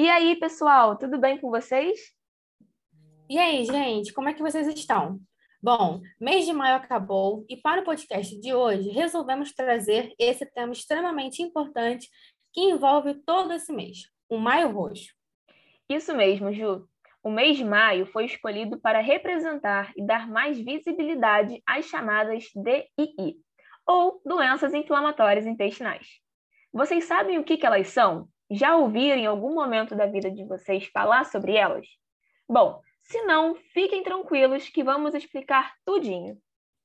E aí, pessoal, tudo bem com vocês? E aí, gente, como é que vocês estão? Bom, mês de maio acabou e para o podcast de hoje resolvemos trazer esse tema extremamente importante que envolve todo esse mês, o Maio Roxo. Isso mesmo, Ju. O mês de maio foi escolhido para representar e dar mais visibilidade às chamadas DII, ou doenças inflamatórias intestinais. Vocês sabem o que, que elas são? Já ouviram em algum momento da vida de vocês falar sobre elas? Bom, se não, fiquem tranquilos que vamos explicar tudinho.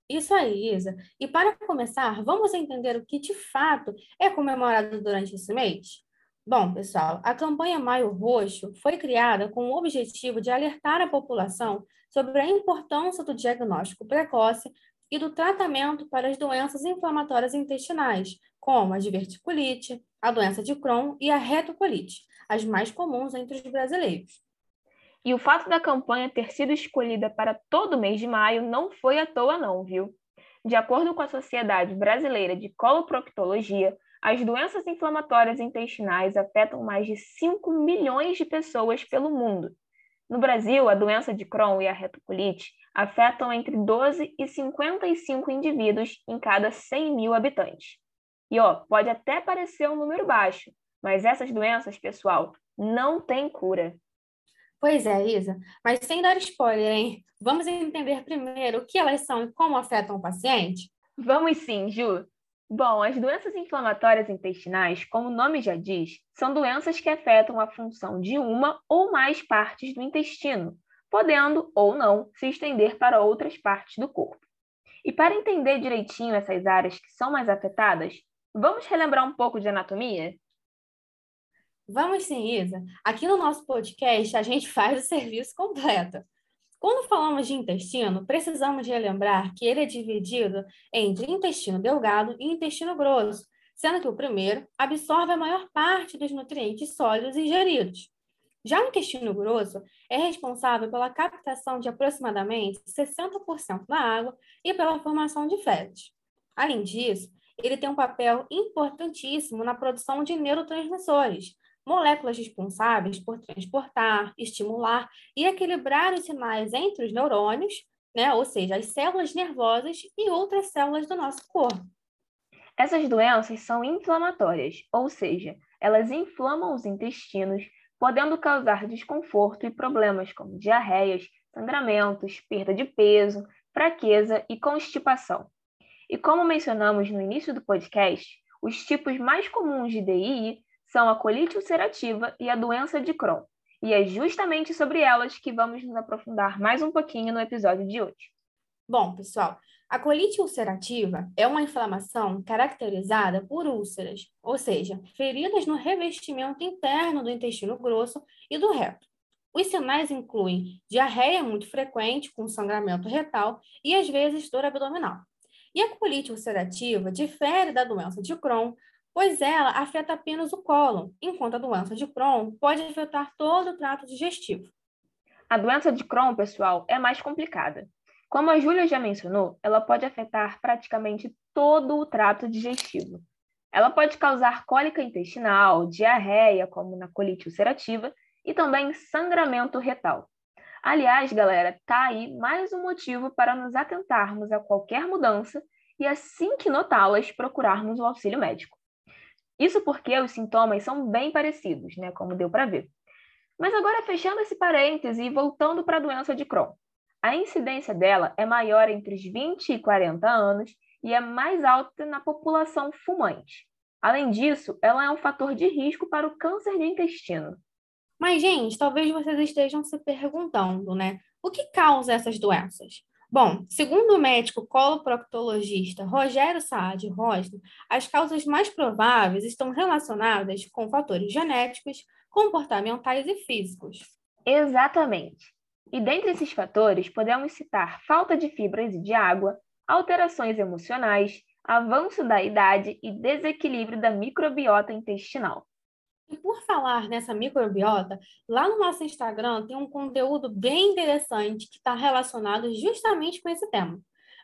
Isso aí, Isa. E para começar, vamos entender o que de fato é comemorado durante esse mês? Bom, pessoal, a campanha Maio Roxo foi criada com o objetivo de alertar a população sobre a importância do diagnóstico precoce e do tratamento para as doenças inflamatórias intestinais, como a diverticulite, a doença de Crohn e a retocolite, as mais comuns entre os brasileiros. E o fato da campanha ter sido escolhida para todo mês de maio não foi à toa não, viu? De acordo com a Sociedade Brasileira de Coloproctologia, as doenças inflamatórias intestinais afetam mais de 5 milhões de pessoas pelo mundo. No Brasil, a doença de Crohn e a retocolite afetam entre 12 e 55 indivíduos em cada 100 mil habitantes. E ó, pode até parecer um número baixo, mas essas doenças, pessoal, não têm cura. Pois é, Isa, mas sem dar spoiler, hein? Vamos entender primeiro o que elas são e como afetam o paciente? Vamos sim, Ju. Bom, as doenças inflamatórias intestinais, como o nome já diz, são doenças que afetam a função de uma ou mais partes do intestino, podendo ou não se estender para outras partes do corpo. E para entender direitinho essas áreas que são mais afetadas, vamos relembrar um pouco de anatomia? Vamos sim, Isa. Aqui no nosso podcast, a gente faz o serviço completo. Quando falamos de intestino, precisamos relembrar que ele é dividido entre intestino delgado e intestino grosso, sendo que o primeiro absorve a maior parte dos nutrientes sólidos ingeridos. Já o intestino grosso é responsável pela captação de aproximadamente 60% da água e pela formação de fezes. Além disso, ele tem um papel importantíssimo na produção de neurotransmissores, moléculas responsáveis por transportar, estimular e equilibrar os sinais entre os neurônios, né, ou seja, as células nervosas e outras células do nosso corpo. Essas doenças são inflamatórias, ou seja, elas inflamam os intestinos, podendo causar desconforto e problemas como diarreias, sangramentos, perda de peso, fraqueza e constipação. E como mencionamos no início do podcast, os tipos mais comuns de DI são a colite ulcerativa e a doença de Crohn. E é justamente sobre elas que vamos nos aprofundar mais um pouquinho no episódio de hoje. Bom, pessoal, a colite ulcerativa é uma inflamação caracterizada por úlceras, ou seja, feridas no revestimento interno do intestino grosso e do reto. Os sinais incluem diarreia muito frequente, com sangramento retal e, às vezes, dor abdominal. E a colite ulcerativa difere da doença de Crohn pois ela afeta apenas o cólon, enquanto a doença de Crohn pode afetar todo o trato digestivo. A doença de Crohn, pessoal, é mais complicada. Como a Júlia já mencionou, ela pode afetar praticamente todo o trato digestivo. Ela pode causar cólica intestinal, diarreia, como na colite ulcerativa, e também sangramento retal. Aliás, galera, tá aí mais um motivo para nos atentarmos a qualquer mudança e assim que notá-las, procurarmos o auxílio médico. Isso porque os sintomas são bem parecidos, né, como deu para ver. Mas agora, fechando esse parêntese e voltando para a doença de Crohn. A incidência dela é maior entre os 20 e 40 anos e é mais alta na população fumante. Além disso, ela é um fator de risco para o câncer de intestino. Mas, gente, talvez vocês estejam se perguntando, né? O que causa essas doenças? Bom, segundo o médico coloproctologista Rogério Saad Rosner, as causas mais prováveis estão relacionadas com fatores genéticos, comportamentais e físicos. Exatamente. E dentre esses fatores, podemos citar falta de fibras e de água, alterações emocionais, avanço da idade e desequilíbrio da microbiota intestinal. E por falar nessa microbiota, lá no nosso Instagram tem um conteúdo bem interessante que está relacionado justamente com esse tema.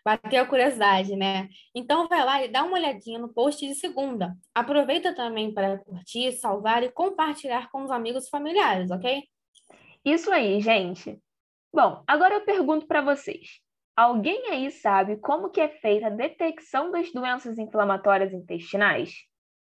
Bateu a curiosidade, né? Então vai lá e dá uma olhadinha no post de segunda. Aproveita também para curtir, salvar e compartilhar com os amigos e familiares, ok? Isso aí, gente. Bom, agora eu pergunto para vocês. Alguém aí sabe como que é feita a detecção das doenças inflamatórias intestinais?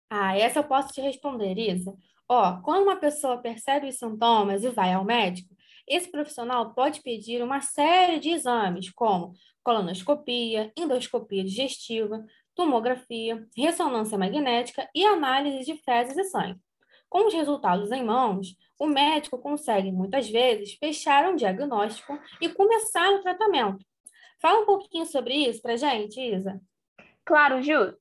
Ah, essa eu posso te responder, Isa. Ó, quando uma pessoa percebe os sintomas e vai ao médico, esse profissional pode pedir uma série de exames, como colonoscopia, endoscopia digestiva, tomografia, ressonância magnética e análise de fezes e sangue. Com os resultados em mãos, o médico consegue, muitas vezes, fechar um diagnóstico e começar o tratamento. Fala um pouquinho sobre isso para gente, Isa. Claro, Ju.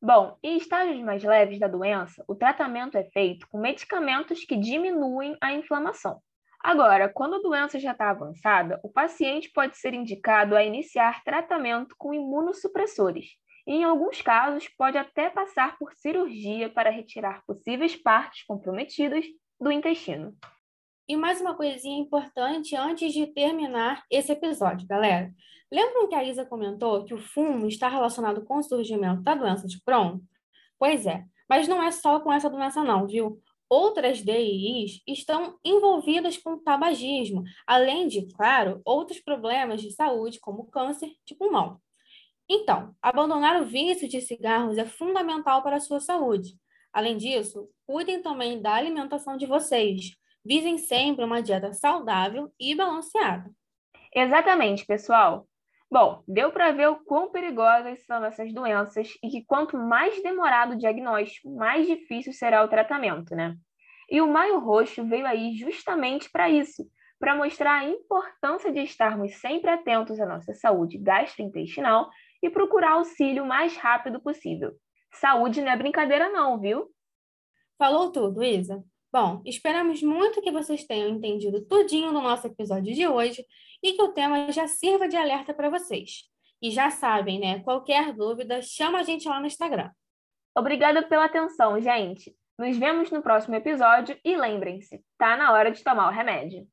Bom, em estágios mais leves da doença, o tratamento é feito com medicamentos que diminuem a inflamação. Agora, quando a doença já está avançada, o paciente pode ser indicado a iniciar tratamento com imunossupressores. E, em alguns casos, pode até passar por cirurgia para retirar possíveis partes comprometidas do intestino. E mais uma coisinha importante antes de terminar esse episódio, galera. Lembram que a Isa comentou que o fumo está relacionado com o surgimento da doença de Crohn? Pois é, mas não é só com essa doença não, viu? Outras DIs estão envolvidas com tabagismo, além de, claro, outros problemas de saúde, como câncer de pulmão. Então, abandonar o vício de cigarros é fundamental para a sua saúde. Além disso, cuidem também da alimentação de vocês. Visem sempre uma dieta saudável e balanceada. Exatamente, pessoal. Bom, deu para ver o quão perigosas são essas doenças e que quanto mais demorado o diagnóstico, mais difícil será o tratamento, né? E o Maio Roxo veio aí justamente para isso, para mostrar a importância de estarmos sempre atentos à nossa saúde gastrointestinal e procurar auxílio o mais rápido possível. Saúde não é brincadeira não, viu? Falou tudo, Isa. Bom, esperamos muito que vocês tenham entendido tudinho no nosso episódio de hoje e que o tema já sirva de alerta para vocês. E já sabem, né? Qualquer dúvida, chama a gente lá no Instagram. Obrigada pela atenção, gente. Nos vemos no próximo episódio e lembrem-se, tá na hora de tomar o remédio.